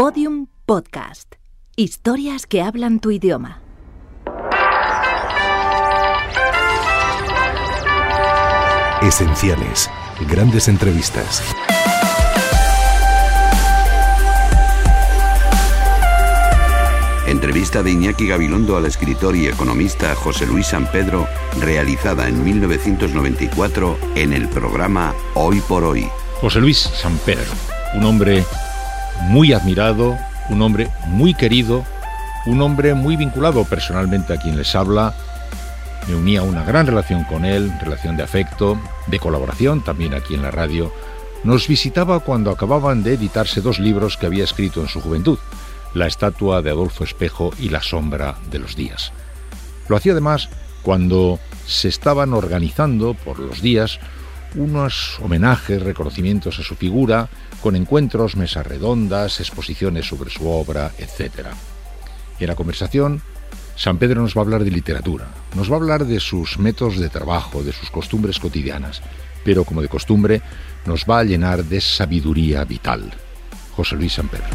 Podium Podcast. Historias que hablan tu idioma. Esenciales. Grandes entrevistas. Entrevista de Iñaki Gabilondo al escritor y economista José Luis San Pedro, realizada en 1994 en el programa Hoy por Hoy. José Luis San Pedro, un hombre muy admirado, un hombre muy querido, un hombre muy vinculado personalmente a quien les habla. Me unía una gran relación con él, relación de afecto, de colaboración también aquí en la radio. Nos visitaba cuando acababan de editarse dos libros que había escrito en su juventud, La estatua de Adolfo Espejo y La sombra de los días. Lo hacía además cuando se estaban organizando por los días unos homenajes, reconocimientos a su figura, con encuentros, mesas redondas, exposiciones sobre su obra, etc. En la conversación, San Pedro nos va a hablar de literatura, nos va a hablar de sus métodos de trabajo, de sus costumbres cotidianas, pero como de costumbre, nos va a llenar de sabiduría vital. José Luis San Pedro.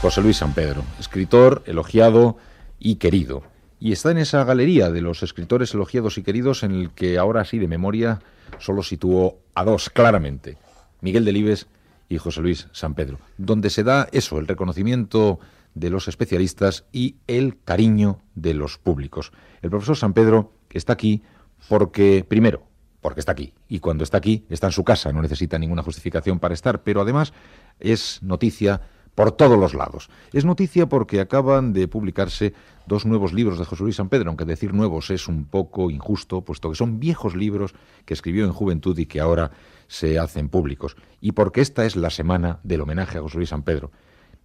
José Luis San Pedro, escritor elogiado y querido. Y está en esa galería de los escritores elogiados y queridos en el que ahora sí de memoria solo situó a dos claramente, Miguel Delibes y José Luis San Pedro, donde se da eso, el reconocimiento de los especialistas y el cariño de los públicos. El profesor San Pedro está aquí porque, primero, porque está aquí, y cuando está aquí está en su casa, no necesita ninguna justificación para estar, pero además es noticia por todos los lados. Es noticia porque acaban de publicarse dos nuevos libros de José Luis San Pedro, aunque decir nuevos es un poco injusto, puesto que son viejos libros que escribió en juventud y que ahora se hacen públicos. Y porque esta es la semana del homenaje a José Luis San Pedro.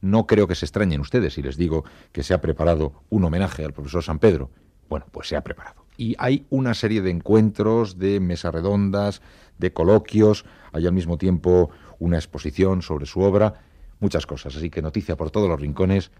No creo que se extrañen ustedes si les digo que se ha preparado un homenaje al profesor San Pedro. Bueno, pues se ha preparado. Y hay una serie de encuentros, de mesas redondas, de coloquios, hay al mismo tiempo una exposición sobre su obra muchas cosas. Así que noticia por todos los rincones.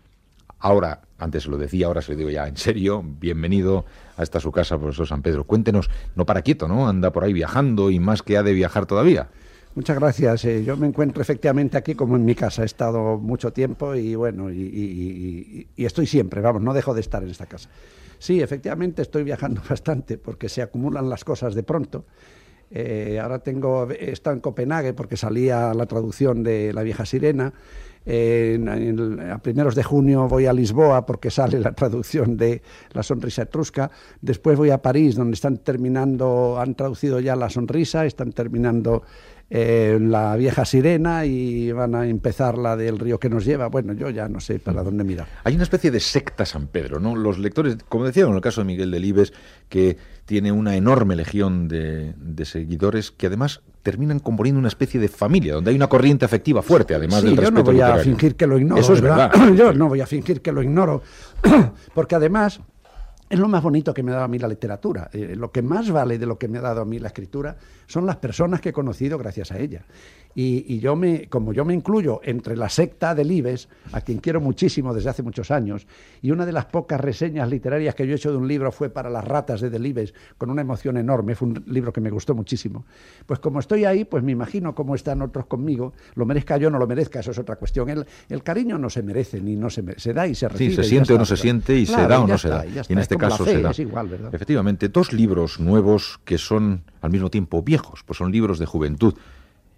Ahora, antes se lo decía, ahora se lo digo ya en serio, bienvenido a esta su casa, profesor San Pedro. Cuéntenos, no para quieto, ¿no? Anda por ahí viajando y más que ha de viajar todavía. Muchas gracias. Eh, yo me encuentro efectivamente aquí como en mi casa. He estado mucho tiempo y bueno, y, estoy siempre, vamos, no dejo de estar en esta casa. Sí, efectivamente estoy viajando bastante porque se acumulan las cosas de pronto. Eh, ahora tengo, he estado en Copenhague porque salía la traducción de La vieja sirena. a primeros de junio voy a Lisboa porque sale la traducción de La sonrisa etrusca. Después voy a París donde están terminando, han traducido ya La sonrisa, están terminando la vieja sirena y van a empezar la del río que nos lleva. Bueno, yo ya no sé para dónde mirar. Hay una especie de secta San Pedro, ¿no? Los lectores, como decía en el caso de Miguel Delibes, que tiene una enorme legión de, seguidores que además terminan componiendo una especie de familia, donde hay una corriente afectiva fuerte, además del respeto yo no voy a fingir que lo ignoro. Eso es verdad. Yo no voy a fingir que lo ignoro, porque además es lo más bonito que me ha dado a mí la literatura. Eh, lo que más vale de lo que me ha dado a mí la escritura son las personas que he conocido gracias a ella. Y, yo me, como yo me incluyo entre la secta del Ibes, a quien quiero muchísimo desde hace muchos años, y una de las pocas reseñas literarias que yo he hecho de un libro fue para las ratas de Delibes, con una emoción enorme, fue un libro que me gustó muchísimo. Pues como estoy ahí, pues me imagino cómo están otros conmigo, lo merezca yo o no lo merezca, eso es otra cuestión. El, el cariño no se merece, ni no se, se da y se recibe. Sí, se siente o no se siente y se da o no se da. Y, en este caso se da. Es igual, ¿verdad? Efectivamente, dos libros nuevos que son al mismo tiempo viejos, pues son libros de juventud.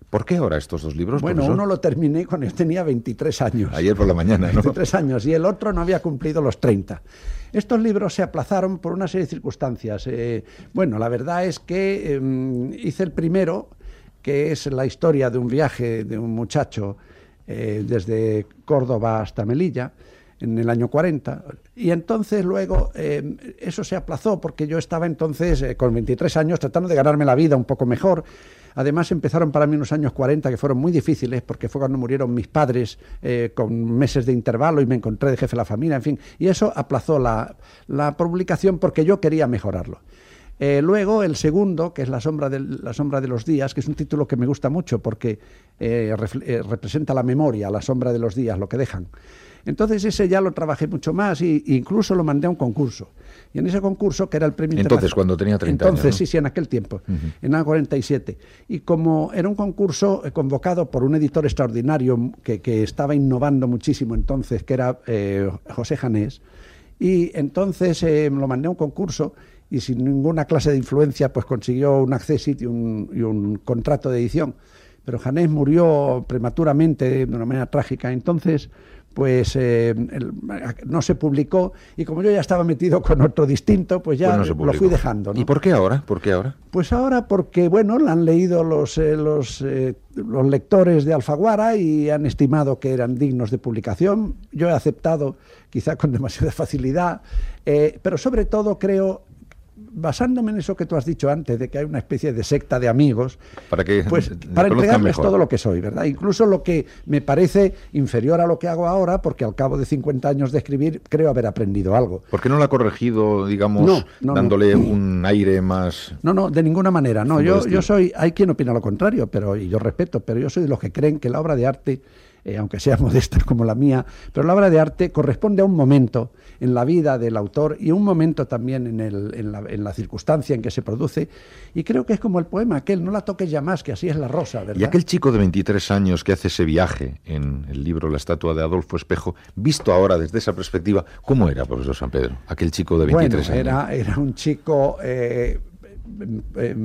¿Por qué ahora estos dos libros? Bueno, uno lo terminé cuando yo tenía 23 años. Ayer por la mañana, ¿no? 23 años y el otro no había cumplido los 30. Estos libros se aplazaron por una serie de circunstancias. Eh, bueno, la verdad es que em, hice el primero, que es la historia de un viaje de un muchacho eh, desde Córdoba hasta Melilla en el año 40. Y entonces luego em, eso se aplazó porque yo estaba entonces eh, con 23 años tratando de ganarme la vida un poco mejor Además empezaron para mí unos años 40 que fueron muy difíciles porque fue cuando murieron mis padres eh, con meses de intervalo y me encontré de jefe de la familia, en fin, y eso aplazó la, publicación porque yo quería mejorarlo. Eh, luego el segundo, que es la sombra, de, la sombra de los días, que es un título que me gusta mucho porque eh, eh, representa la memoria, la sombra de los días, lo que dejan. Entonces ese ya lo trabajé mucho más e incluso lo mandé a un concurso. Y en ese concurso, que era el premio Entonces, cuando tenía 30 Entonces, años. sí, sí, en aquel tiempo, en el 47. Y como era un concurso convocado por un editor extraordinario que, que estaba innovando muchísimo entonces, que era José Janés, y entonces lo mandé a un concurso y sin ninguna clase de influencia, pues consiguió un acceso y un, y un contrato de edición. Pero Janés murió prematuramente de una manera trágica. Entonces, pues eh, el, no se publicó y como yo ya estaba metido con otro distinto, pues ya pues no lo fui dejando. ¿no? ¿Y por qué ahora? ¿Por qué ahora? Pues ahora porque, bueno, la han leído los, eh, los, eh, los lectores de Alfaguara y han estimado que eran dignos de publicación. Yo he aceptado, quizá con demasiada facilidad, pero sobre todo creo basándome en eso que tú has dicho antes, de que hay una especie de secta de amigos, para, que pues, para entregarles todo lo que soy, ¿verdad? Incluso lo que me parece inferior a lo que hago ahora, porque al cabo de 50 años de escribir creo haber aprendido algo. ¿Por qué no lo ha corregido, digamos, no, no, dándole no. un aire más... No, no, de ninguna manera. No, yo, yo soy, hay quien opina lo contrario, pero y yo respeto, pero yo soy de los que creen que la obra de arte eh, aunque sea modesta como la mía, pero la obra de arte corresponde a un momento en la vida del autor y un momento también en, el, en, la, en, la, circunstancia en que se produce. Y creo que es como el poema aquel, no la toques ya más, que así es la rosa, ¿verdad? Y aquel chico de 23 años que hace ese viaje en el libro La estatua de Adolfo Espejo, visto ahora desde esa perspectiva, ¿cómo era, profesor San Pedro? Aquel chico de 23 bueno, años. Era, era un chico... Eh, eh,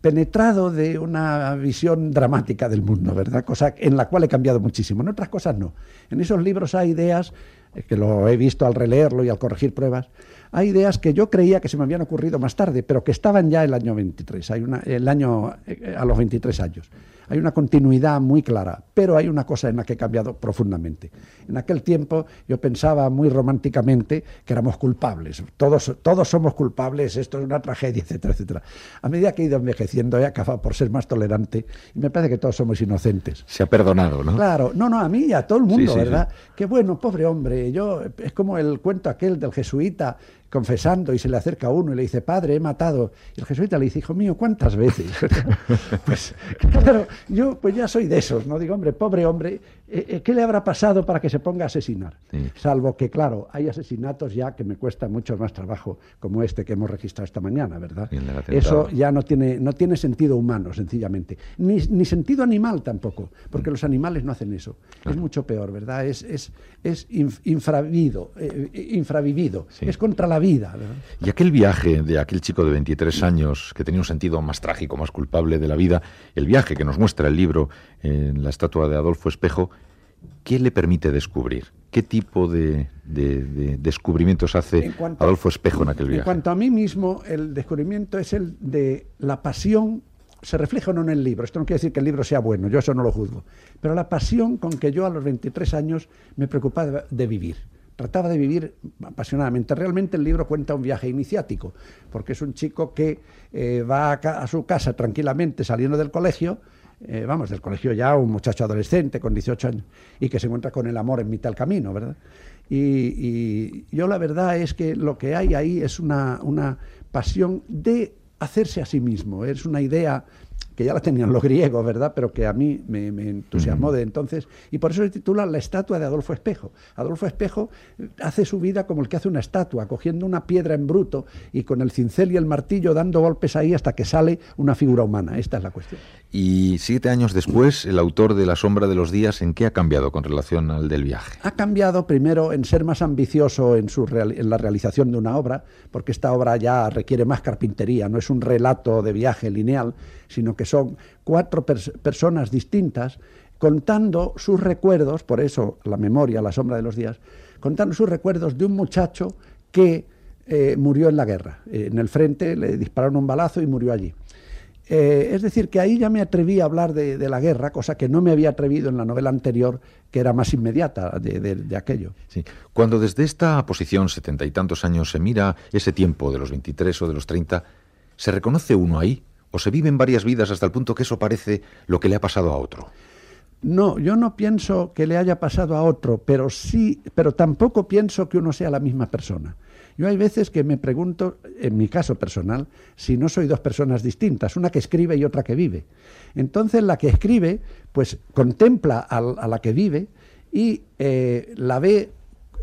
penetrado de una visión dramática del mundo, ¿verdad? Cosa en la cual he cambiado muchísimo. En otras cosas no. En esos libros hay ideas, eh, que lo he visto al releerlo y al corregir pruebas, hay ideas que yo creía que se me habían ocurrido más tarde, pero que estaban ya el año 23, hay una, el año eh, a los 23 años. Hay una continuidad muy clara, pero hay una cosa en la que he cambiado profundamente. En aquel tiempo yo pensaba muy románticamente que éramos culpables, todos, todos somos culpables, esto es una tragedia, etcétera, etcétera. A medida que he ido envejeciendo he acabado por ser más tolerante y me parece que todos somos inocentes. Se ha perdonado, ¿no? Claro, no, no, a mí y a todo el mundo, Sí, sí, ¿verdad? Qué bueno, pobre hombre, yo, es como el cuento aquel del jesuita confesando y se le acerca a uno y le dice, padre, he matado. Y el jesuita le dice, hijo mío, ¿cuántas veces? pues claro, yo pues ya soy de esos, ¿no? Digo, hombre, pobre hombre, ¿qué le habrá pasado para que se ponga a asesinar? Sí. Salvo que, claro, hay asesinatos ya que me cuesta mucho más trabajo, como este que hemos registrado esta mañana, ¿verdad? Eso ya no tiene, no tiene sentido humano, sencillamente. Ni, ni sentido animal tampoco, porque los animales no hacen eso. Es mucho peor, ¿verdad? Es, es, es inf- infravido, eh, infravivido, Sí. es contra la vida. ¿verdad? Y aquel viaje de aquel chico de 23 años que tenía un sentido más trágico, más culpable de la vida, el viaje que nos muestra el libro en la estatua de Adolfo Espejo, ¿qué le permite descubrir? ¿Qué tipo de, de- de descubrimientos hace En cuanto- Adolfo Espejo en aquel En viaje? cuanto a mí mismo, el descubrimiento es el de la pasión, se refleja o no en el libro. Esto no quiere decir que el libro sea bueno, yo eso no lo juzgo. Pero la pasión con que yo a los 23 años me preocupaba de, vivir. Trataba de vivir apasionadamente. Realmente el libro cuenta un viaje iniciático, porque es un chico que eh, va a su casa tranquilamente saliendo del colegio, eh, vamos, del colegio ya, un muchacho adolescente con 18 años, y que se encuentra con el amor en mitad del camino, ¿verdad? Y, y yo la verdad es que lo que hay ahí es una, una pasión de hacerse a sí mismo, es una idea que ya la tenían los griegos, ¿verdad? Pero que a mí me, me entusiasmó de entonces, y por eso se titula La estatua de Adolfo Espejo. Adolfo Espejo eh, hace su vida como el que hace una estatua, cogiendo una piedra en bruto y con el cincel y el martillo dando golpes ahí hasta que sale una figura humana. Esta es la cuestión. Y siete años después, el autor de La sombra de los días, ¿en qué ha cambiado con relación al del viaje? Ha cambiado primero en ser más ambicioso en, su real- en la realización de una obra, porque esta obra ya requiere más carpintería, no es un relato de viaje lineal, sino que son cuatro pers- personas distintas contando sus recuerdos, por eso la memoria, la sombra de los días, contando sus recuerdos de un muchacho que eh, murió en la guerra. En el frente le dispararon un balazo y murió allí. Eh, es decir, que ahí ya me atreví a hablar de, de la guerra, cosa que no me había atrevido en la novela anterior, que era más inmediata de, de- de aquello. Sí. Cuando desde esta posición, setenta y tantos años, se mira ese tiempo de los 23 o de los 30, ¿se reconoce uno ahí? ¿O se viven varias vidas hasta el punto que eso parece lo que le ha pasado a otro? No, yo no pienso que le haya pasado a otro, pero sí, pero tampoco pienso que uno sea la misma persona. Yo hay veces que me pregunto, en mi caso personal, si no soy dos personas distintas, una que escribe y otra que vive. Entonces la que escribe, pues contempla a, la que vive y eh, la ve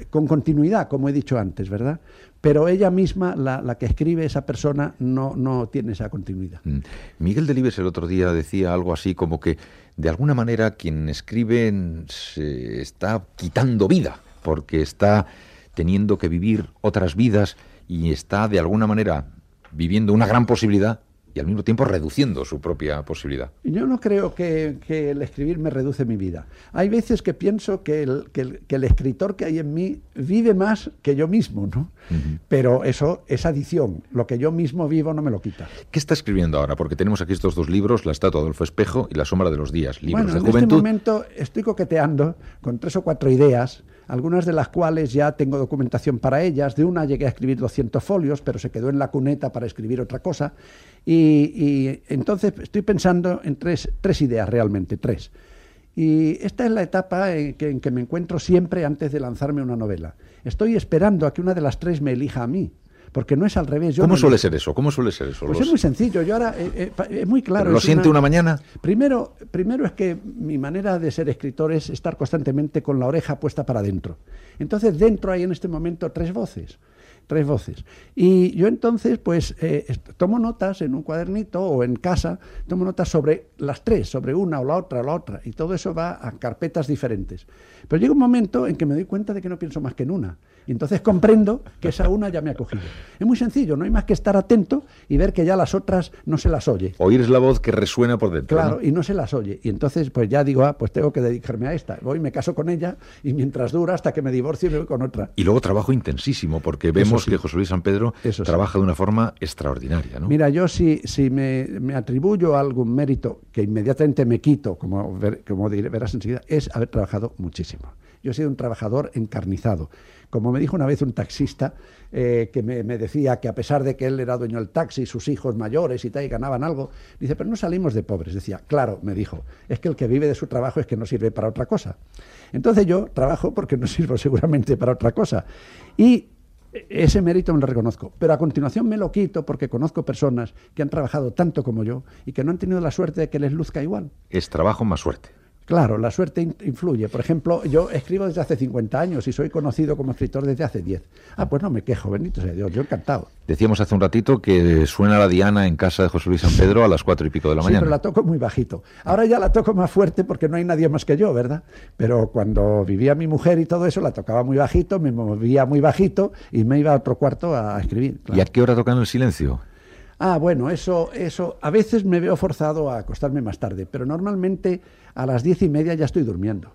con continuidad, como he dicho antes, ¿verdad? Pero ella misma, la, que escribe esa persona, no, no tiene esa continuidad. Mm. Miguel Delibes el otro día decía algo así como que, de alguna manera, quien escribe se está quitando vida, porque está teniendo que vivir otras vidas y está, de alguna manera, viviendo una gran posibilidad y al mismo tiempo reduciendo su propia posibilidad. Yo no creo que, el escribir me reduce mi vida. Hay veces que pienso que el, escritor que hay en mí vive más que yo mismo, ¿no? Pero eso es adición. Lo que yo mismo vivo no me lo quita. ¿Qué está escribiendo ahora? Porque tenemos aquí estos dos libros, La estatua de Adolfo Espejo y La sombra de los días, libros bueno, de en este momento estoy coqueteando con tres o cuatro ideas algunas de las cuales ya tengo documentación para ellas. De una llegué a escribir 200 folios, pero se quedó en la cuneta para escribir otra cosa. Y, entonces estoy pensando en tres, tres, ideas realmente, tres. Y esta es la etapa en que, en que me encuentro siempre antes de lanzarme una novela. Estoy esperando a que una de las tres me elija a mí porque no es al revés. ¿Cómo suele ser eso? ¿Cómo suele ser eso? Pues es muy sencillo. Yo ahora eh, eh, es muy claro. ¿Lo siente una... mañana? Primero, primero es que mi manera de ser escritor es estar constantemente con la oreja puesta para adentro. Entonces dentro hay en este momento tres voces tres voces. Y yo entonces, pues, eh, tomo notas en un cuadernito o en casa, tomo notas sobre las tres, sobre una o la otra o la otra, y todo eso va a carpetas diferentes. Pero llega un momento en que me doy cuenta de que no pienso más que en una. Y entonces comprendo que esa una ya me ha cogido. Es muy sencillo, no hay más que estar atento y ver que ya las otras no se las oye. Oír es la voz que resuena por dentro. Claro, y no se las oye. Y entonces pues ya digo, ah, pues tengo que dedicarme a esta. Voy, me caso con ella y mientras dura hasta que me divorcio me voy con otra. Y luego trabajo intensísimo, porque vemos que José Luis San Pedro trabaja de una forma extraordinaria. ¿no? Mira, yo si, si me, me, atribuyo algún mérito que inmediatamente me quito, como, como verás enseguida, es haber trabajado muchísimo. Yo he sido un trabajador encarnizado. Como me dijo una vez un taxista eh, que me, decía que a pesar de que él era dueño del taxi, sus hijos mayores y tal, y ganaban algo, dice, pero no salimos de pobres. Decía, claro, me dijo, es que el que vive de su trabajo es que no sirve para otra cosa. Entonces yo trabajo porque no sirvo seguramente para otra cosa. Y ese mérito me lo reconozco, pero a continuación me lo quito porque conozco personas que han trabajado tanto como yo y que no han tenido la suerte de que les luzca igual. Es trabajo más suerte. Claro, la suerte influye. Por ejemplo, yo escribo desde hace 50 años y soy conocido como escritor desde hace 10. Ah, pues no me quejo, bendito sea Dios, yo encantado. Decíamos hace un ratito que suena la diana en casa de José Luis San Pedro a las cuatro y pico de la mañana. Sí, pero la toco muy bajito. Ahora ya la toco más fuerte porque no hay nadie más que yo, ¿verdad? Pero cuando vivía mi mujer y todo eso, la tocaba muy bajito, me movía muy bajito y me iba a otro cuarto a escribir. ¿Y a qué hora tocan el silencio? Ah, bueno, eso, eso, a veces me veo forzado a acostarme más tarde, pero normalmente a las diez y media ya estoy durmiendo.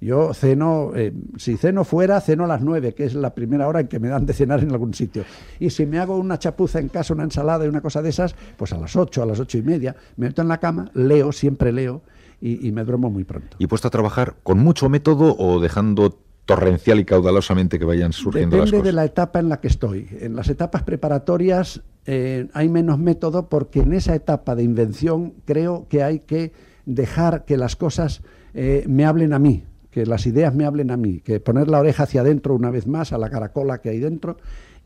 Yo ceno, eh, si ceno fuera, ceno a las nueve, que es la primera hora en que me dan de cenar en algún sitio. Y si me hago una chapuza en casa, una ensalada y una cosa de esas, pues a las ocho, a las ocho y media, me meto en la cama, leo, siempre leo, y, y me duermo muy pronto. ¿Y puesto a trabajar con mucho método o dejando torrencial y caudalosamente que vayan surgiendo las cosas? de la etapa en la que estoy. En las etapas preparatorias eh, hay menos método porque en esa etapa de invención creo que hay que dejar que las cosas eh, me hablen a mí, que las ideas me hablen a mí, que poner la oreja hacia adentro una vez más, a la caracola que hay dentro,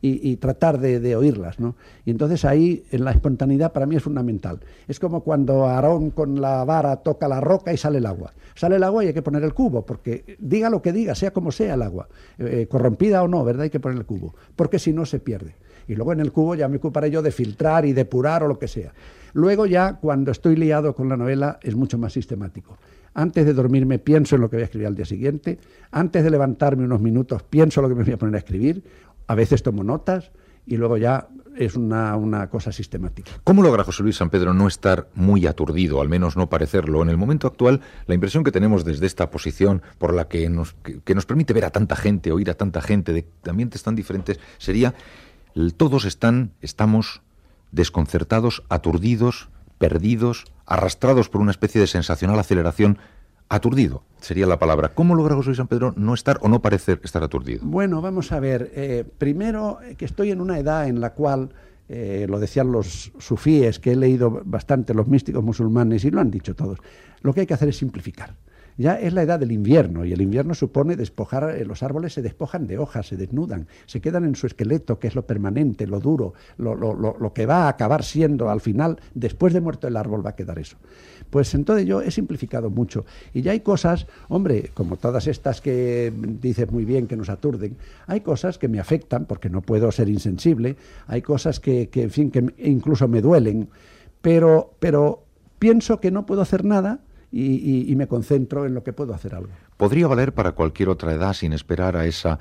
y, tratar de, oírlas. ¿no? Y entonces ahí en la espontaneidad para mí es fundamental. Es como cuando Aarón con la vara toca la roca y sale el agua. Sale el agua y hay que poner el cubo, porque diga lo que diga, sea como sea el agua, eh, corrompida o no, ¿verdad? Hay que poner el cubo, porque si no se pierde. Y luego en el cubo ya me ocuparé yo de filtrar y depurar o lo que sea. Luego ya cuando estoy liado con la novela es mucho más sistemático. Antes de dormirme pienso en lo que voy a escribir al día siguiente. Antes de levantarme unos minutos pienso lo que me voy a poner a escribir a veces tomo notas y luego ya es una, una, cosa sistemática. ¿Cómo logra José Luis San Pedro no estar muy aturdido, al menos no parecerlo? En el momento actual, la impresión que tenemos desde esta posición por la que nos, que, nos permite ver a tanta gente, oír a tanta gente de ambientes tan diferentes, sería todos están, estamos desconcertados, aturdidos, perdidos, arrastrados por una especie de sensacional aceleración aturdido, sería la palabra. ¿Cómo logra José San Pedro no estar o no parecer estar aturdido? Bueno, vamos a ver. Eh, primero, eh, que estoy en una edad en la cual, eh, lo decían los sufíes, que he leído bastante, los místicos musulmanes, y lo han dicho todos, lo que hay que hacer es simplificar. Ya es la edad del invierno y el invierno supone despojar, eh, los árboles se despojan de hojas, se desnudan, se quedan en su esqueleto, que es lo permanente, lo duro, lo, lo, lo, que va a acabar siendo al final, después de muerto el árbol va a quedar eso. Pues entonces yo he simplificado mucho y ya hay cosas, hombre, como todas estas que dices muy bien que nos aturden, hay cosas que me afectan porque no puedo ser insensible, hay cosas que, que en fin, que incluso me duelen, pero, pero pienso que no puedo hacer nada y, me concentro en lo que puedo hacer algo. ¿Podría valer para cualquier otra edad sin esperar a esa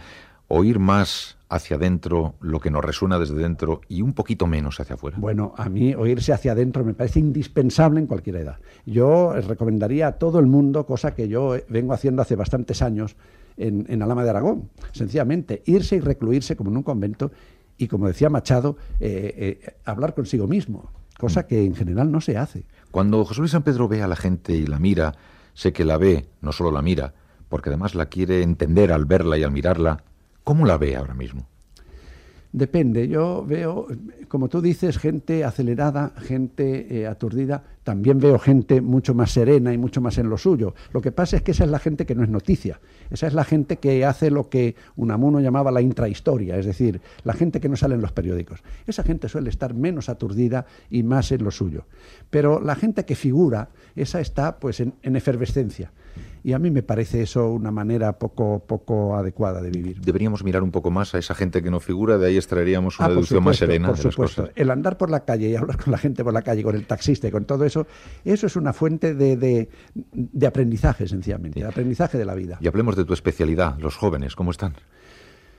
oír más hacia adentro lo que nos resuena desde dentro y un poquito menos hacia afuera? Bueno, a mí oírse hacia adentro me parece indispensable en cualquier edad. Yo recomendaría a todo el mundo, cosa que yo vengo haciendo hace bastantes años en, Alama de Aragón, sencillamente irse y recluirse como en un convento y, como decía Machado, eh, eh, hablar consigo mismo, cosa que en general no se hace. Cuando José Luis San Pedro ve a la gente y la mira, sé que la ve, no solo la mira, porque además la quiere entender al verla y al mirarla, ¿cómo la ve ahora mismo? Depende, yo veo, como tú dices, gente acelerada, gente eh, aturdida, también veo gente mucho más serena y mucho más en lo suyo. Lo que pasa es que esa es la gente que no es noticia, esa es la gente que hace lo que Unamuno llamaba la intrahistoria, es decir, la gente que no sale en los periódicos. Esa gente suele estar menos aturdida y más en lo suyo. Pero la gente que figura, esa está pues en efervescencia. Y a mí me parece eso una manera poco, poco adecuada de vivir. Deberíamos mirar un poco más a esa gente que no figura, de ahí extraeríamos una ah, deducción más serena. Por supuesto. El andar por la calle y hablar con la gente por la calle, con el taxista y con todo eso, eso es una fuente de, de, aprendizaje, sencillamente, de aprendizaje de la vida. Y hablemos de tu especialidad, los jóvenes, ¿cómo están?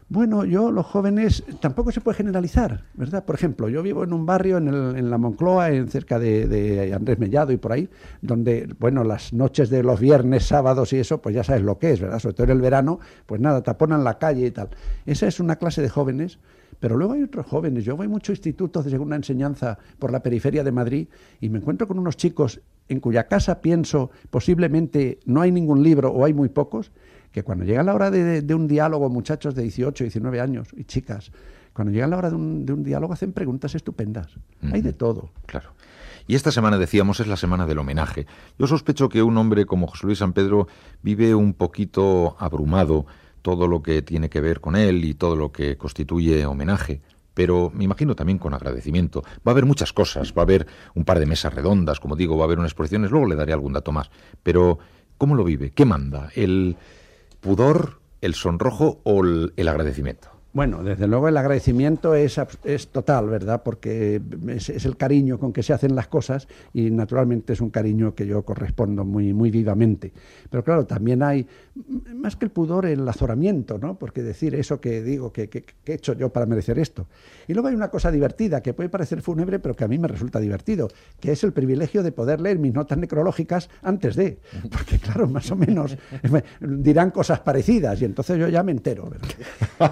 Bueno, yo, los jóvenes, tampoco se puede generalizar, ¿verdad? Por ejemplo, yo vivo en un barrio en, en la Moncloa, en cerca de, Andrés Mellado y por ahí, donde, bueno, las noches de los viernes, sábados y eso, pues ya sabes lo que es, ¿verdad? Sobre todo en el verano, pues nada, taponan la calle y tal. Esa es una clase de jóvenes, pero luego hay otros jóvenes. Yo voy a muchos institutos de segunda enseñanza por la periferia de Madrid y me encuentro con unos chicos en cuya casa pienso posiblemente no hay ningún libro o hay muy pocos, que cuando llega la hora de, un diálogo, muchachos de 18, 19 años y chicas, cuando llega la hora de un, diálogo hacen preguntas estupendas. Hay de todo. Claro. Y esta semana, decíamos, es la semana del homenaje. Yo sospecho que un hombre como José Luis San Pedro vive un poquito abrumado todo lo que tiene que ver con él y todo lo que constituye homenaje pero me imagino también con agradecimiento. Va a haber muchas cosas, va a haber un par de mesas redondas, como digo, va a haber unas exposiciones, luego le daré algún dato más. Pero, ¿cómo lo vive? ¿Qué manda? ¿El, pudor, el sonrojo o el, agradecimiento? Bueno, desde luego el agradecimiento es, es total, ¿verdad? Porque es, el cariño con que se hacen las cosas y naturalmente es un cariño que yo correspondo muy, muy vivamente. Pero claro, también hay, más que el pudor, el azoramiento, ¿no? Porque decir eso que digo, que, que, he hecho yo para merecer esto. Y luego hay una cosa divertida que puede parecer fúnebre, pero que a mí me resulta divertido, que es el privilegio de poder leer mis notas necrológicas antes de. Porque claro, más o menos dirán cosas parecidas y entonces yo ya me entero, ¿verdad?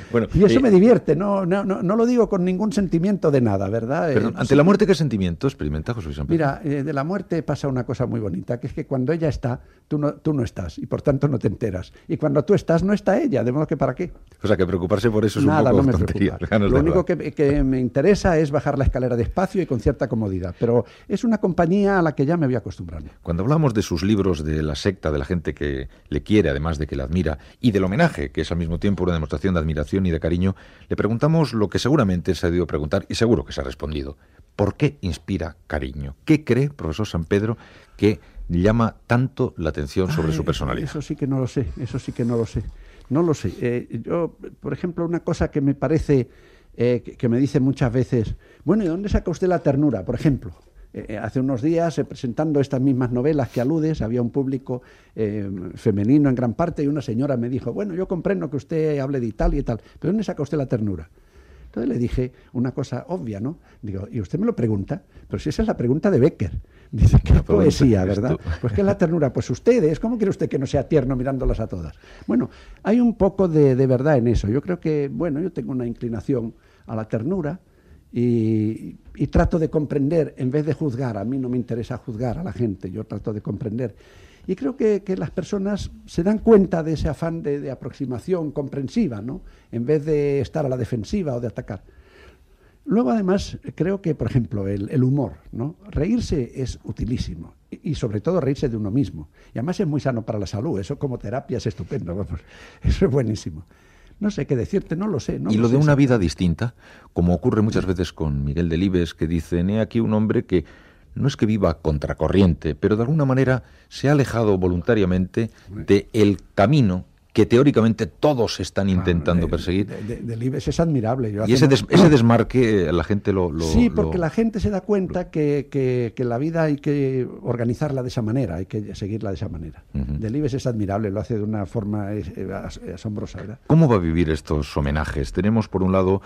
y eso me divierte, no, no, no, lo digo con ningún sentimiento de nada, ¿verdad? Eh, ante la muerte, ¿qué sentimiento experimenta José Luis Mira, eh, de la muerte pasa una cosa muy bonita, que es que cuando ella está, tú no, tú no estás, y por tanto no te enteras. Y cuando tú estás, no está ella, de modo que ¿para qué? O sea, que preocuparse por eso es un poco no me tontería. Lo único que, que, me interesa es bajar la escalera despacio y con cierta comodidad, pero es una compañía a la que ya me voy acostumbrando. Cuando hablamos de sus libros, de la secta, de la gente que le quiere, además de que la admira, y del homenaje, que es al mismo tiempo una demostración de admiración y de cariño, le preguntamos lo que seguramente se ha debido preguntar y seguro que se ha respondido. ¿Por qué inspira cariño? ¿Qué cree, profesor San Pedro, que llama tanto la atención sobre su personalidad? Eso sí que no lo sé, eso sí que no lo sé. No lo sé. Eh, yo, por ejemplo, una cosa que me parece, eh, que, me dice muchas veces, bueno, ¿y dónde saca usted la ternura? Por ejemplo, eh, hace unos días, presentando estas mismas novelas que aludes, había un público femenino en gran parte y una señora me dijo, bueno, yo comprendo que usted hable de Italia y tal, pero ¿dónde saca usted la ternura? Entonces le dije una cosa obvia, ¿no? Digo, y usted me lo pregunta, pero si esa es la pregunta de Becker. Dice, qué poesía, ¿verdad? Pues qué es la ternura. Pues ustedes, ¿cómo quiere usted que no sea tierno mirándolas a todas? Bueno, hay un poco de, verdad en eso. Yo creo que, bueno, yo tengo una inclinación a la ternura y, trato de comprender en vez de juzgar. A mí no me interesa juzgar a la gente, yo trato de comprender. Y creo que, las personas se dan cuenta de ese afán de, aproximación comprensiva, ¿no? En vez de estar a la defensiva o de atacar. Luego, además, creo que, por ejemplo, el, humor, ¿no? Reírse es utilísimo. Y, sobre todo reírse de uno mismo. Y además es muy sano para la salud. Eso como terapia es estupendo. Vamos. Eso es buenísimo. No sé qué decirte, no lo sé. y lo, de una vida distinta, como ocurre muchas veces con Miguel Delibes, que dice, he aquí un hombre que no es que viva contracorriente, pero de alguna manera se ha alejado voluntariamente del el camino que teóricamente todos están intentando perseguir. Del es admirable. y ese, ese, desmarque la gente lo... sí, porque la gente se da cuenta que, que, la vida hay que organizarla de esa manera, hay que seguirla de esa manera. Delibes es admirable, lo hace de una forma asombrosa. ¿verdad? ¿Cómo va a vivir estos homenajes? Tenemos, por un lado,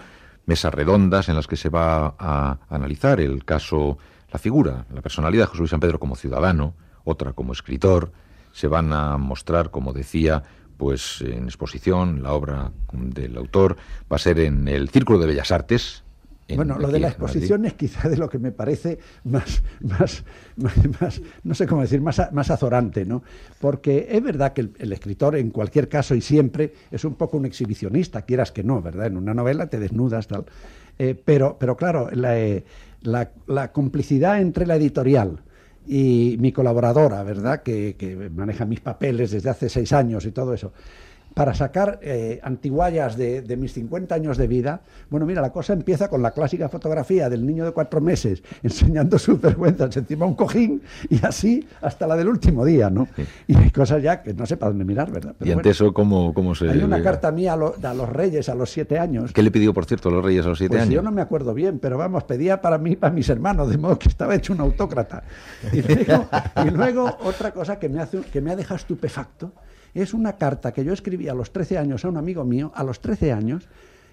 mesas redondas en las que se va a analizar el caso, la figura, la personalidad de José Luis San Pedro como ciudadano, otra como escritor. Se van a mostrar, como decía, pues en exposición, la obra del autor va a ser en el Círculo de Bellas Artes. bueno, lo de la exposición es quizá de lo que me parece más, más, más, no sé cómo decir, más, más azorante, ¿no? Porque es verdad que el, escritor, en cualquier caso y siempre, es un poco un exhibicionista, quieras que no, ¿verdad? En una novela te desnudas, tal. Eh, pero, pero claro, la, eh, la, la complicidad entre la editorial, y mi colaboradora, ¿verdad?, que, que, maneja mis papeles desde hace seis años y todo eso, para sacar eh, antiguallas de, de, mis 50 años de vida, bueno, mira, la cosa empieza con la clásica fotografía del niño de cuatro meses enseñando sus vergüenzas encima de un cojín y así hasta la del último día, ¿no? Y hay cosas ya que no sé para dónde mirar, ¿verdad? ¿Y ante eso cómo, cómo se...? Hay una carta mía a, los reyes a los siete años. ¿Qué le pidió, por cierto, a los reyes a los siete pues años? Yo no me acuerdo bien, pero vamos, pedía para mí, para mis hermanos, de modo que estaba hecho un autócrata. Y luego, y luego otra cosa que me, hace, que me ha dejado estupefacto es una carta que yo escribí a los 13 años a un amigo mío, a los 13 años,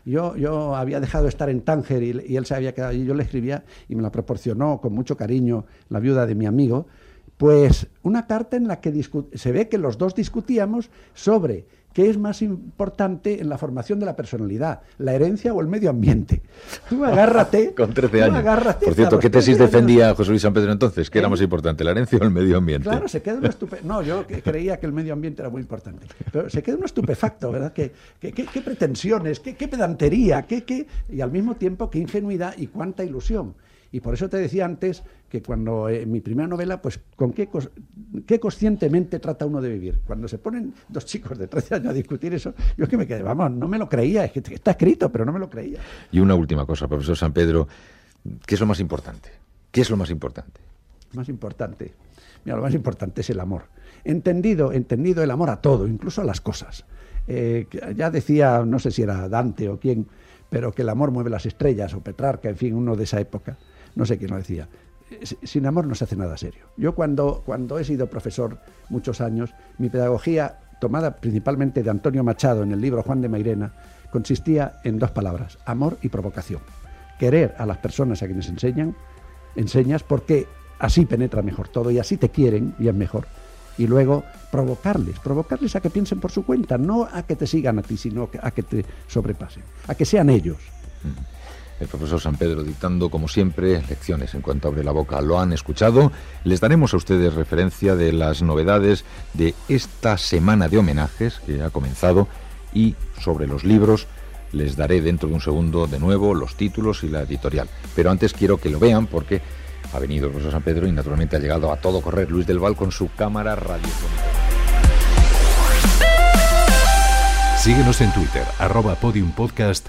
yo, yo había dejado de estar en Tánger y, él se había quedado allí, yo le escribía y me la proporcionó con mucho cariño la viuda de mi amigo, pues una carta en la que se ve que los dos discutíamos sobre ¿Qué es más importante en la formación de la personalidad? ¿La herencia o el medio ambiente? Tú agárrate. Con 13 años. Por cierto, ¿qué tesis defendía José Luis San Pedro entonces? ¿Qué era ¿Eh? más importante, la herencia o el medio ambiente? Claro, se queda uno estupefacto. No, yo creía que el medio ambiente era muy importante. Pero se queda uno estupefacto, ¿verdad? ¿Qué, qué, pretensiones, qué, pedantería, qué, qué... y al mismo tiempo qué ingenuidad y cuánta ilusión. Y por eso te decía antes que cuando en mi primera novela, pues con qué, qué conscientemente trata uno de vivir. Cuando se ponen dos chicos de 13 años a discutir eso, yo es que me quedé, vamos, no me lo creía, es que está escrito, pero no me lo creía. Y una última cosa, profesor San Pedro, ¿qué es lo más importante? ¿Qué es lo más importante? Más importante. Mira, lo más importante es el amor. Entendido, entendido el amor a todo, incluso a las cosas. Eh, ya decía, no sé si era Dante o quién, pero que el amor mueve las estrellas, o Petrarca, en fin, uno de esa época no sé quién lo decía, sin amor no se hace nada serio. Yo cuando, cuando he sido profesor muchos años, mi pedagogía, tomada principalmente de Antonio Machado en el libro Juan de Mairena, consistía en dos palabras, amor y provocación. Querer a las personas a quienes enseñan, enseñas porque así penetra mejor todo y así te quieren y es mejor. Y luego provocarles, provocarles a que piensen por su cuenta, no a que te sigan a ti, sino a que te sobrepasen, a que sean ellos. Mm el profesor San Pedro dictando, como siempre, lecciones en cuanto abre la boca. Lo han escuchado. Les daremos a ustedes referencia de las novedades de esta semana de homenajes que ha comenzado y sobre los libros les daré dentro de un segundo de nuevo los títulos y la editorial. Pero antes quiero que lo vean porque ha venido el profesor San Pedro y naturalmente ha llegado a todo correr Luis del Val con su cámara radiofónica. Síguenos en Twitter, arroba podiumpodcast